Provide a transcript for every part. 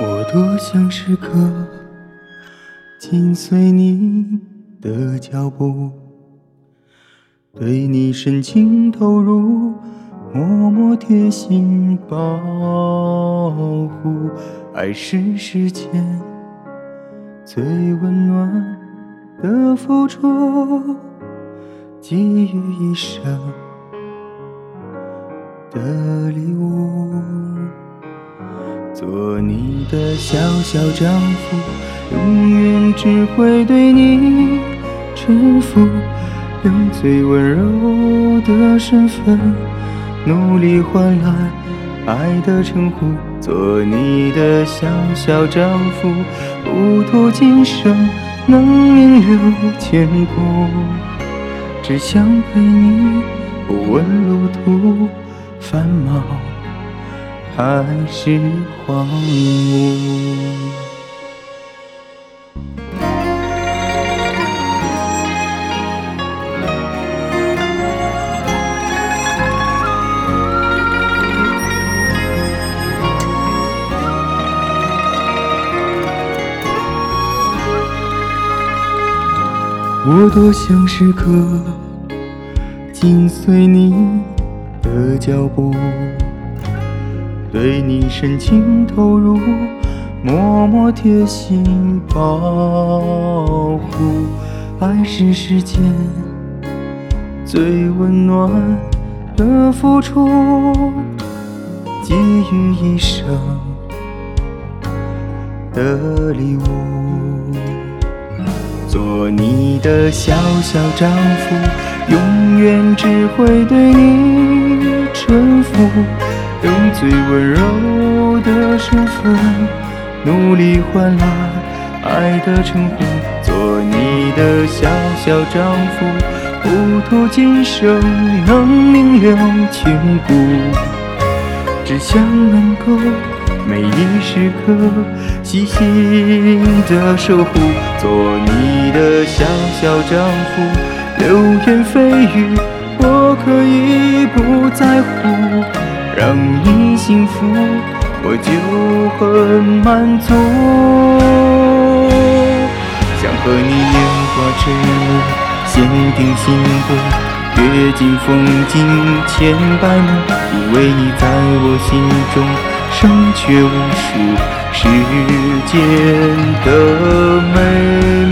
我多想时刻紧随你的脚步，对你深情投入，默默贴心保护。爱是世间最温暖的付出，给予一生的礼物。做你的小小丈夫，永远只会对你臣服，用最温柔的身份，努力换来爱的称呼。做你的小小丈夫，不图今生能名留千古，只想陪你不问路途繁忙。还是荒芜。我多想时刻紧随你的脚步。对你深情投入，默默贴心保护。爱是世间最温暖的付出，给予一生的礼物。做你的小小丈夫，永远只会对你臣服。用最温柔的身份，努力换来爱的称呼。做你的小小丈夫，不图今生能名留千古，只想能够每一时刻细心的守护。做你小小丈夫，流言蜚语我可以不在乎。让你幸福，我就很满足。想和你烟花坠落，限定幸福，阅尽风景千百目，因为你在我心中胜却无数世间的美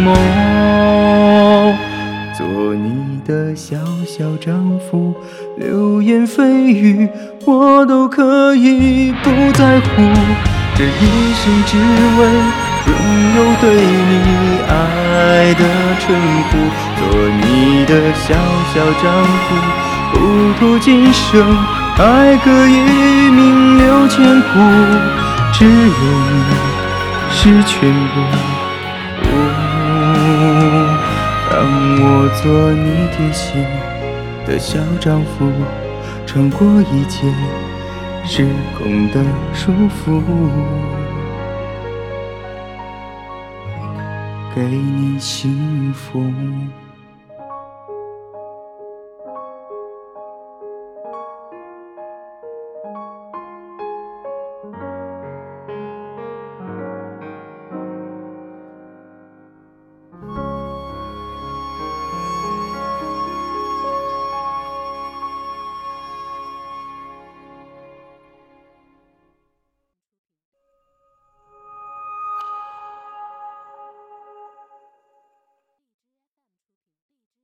梦。做你的小小丈夫。流言蜚语，我都可以不在乎。这一生只为拥有对你爱的称呼，做你的小小丈夫，不图今生爱可以名留千古，只有你是全部。让我做你贴心。的小丈夫，穿过一切时空的束缚，给你幸福。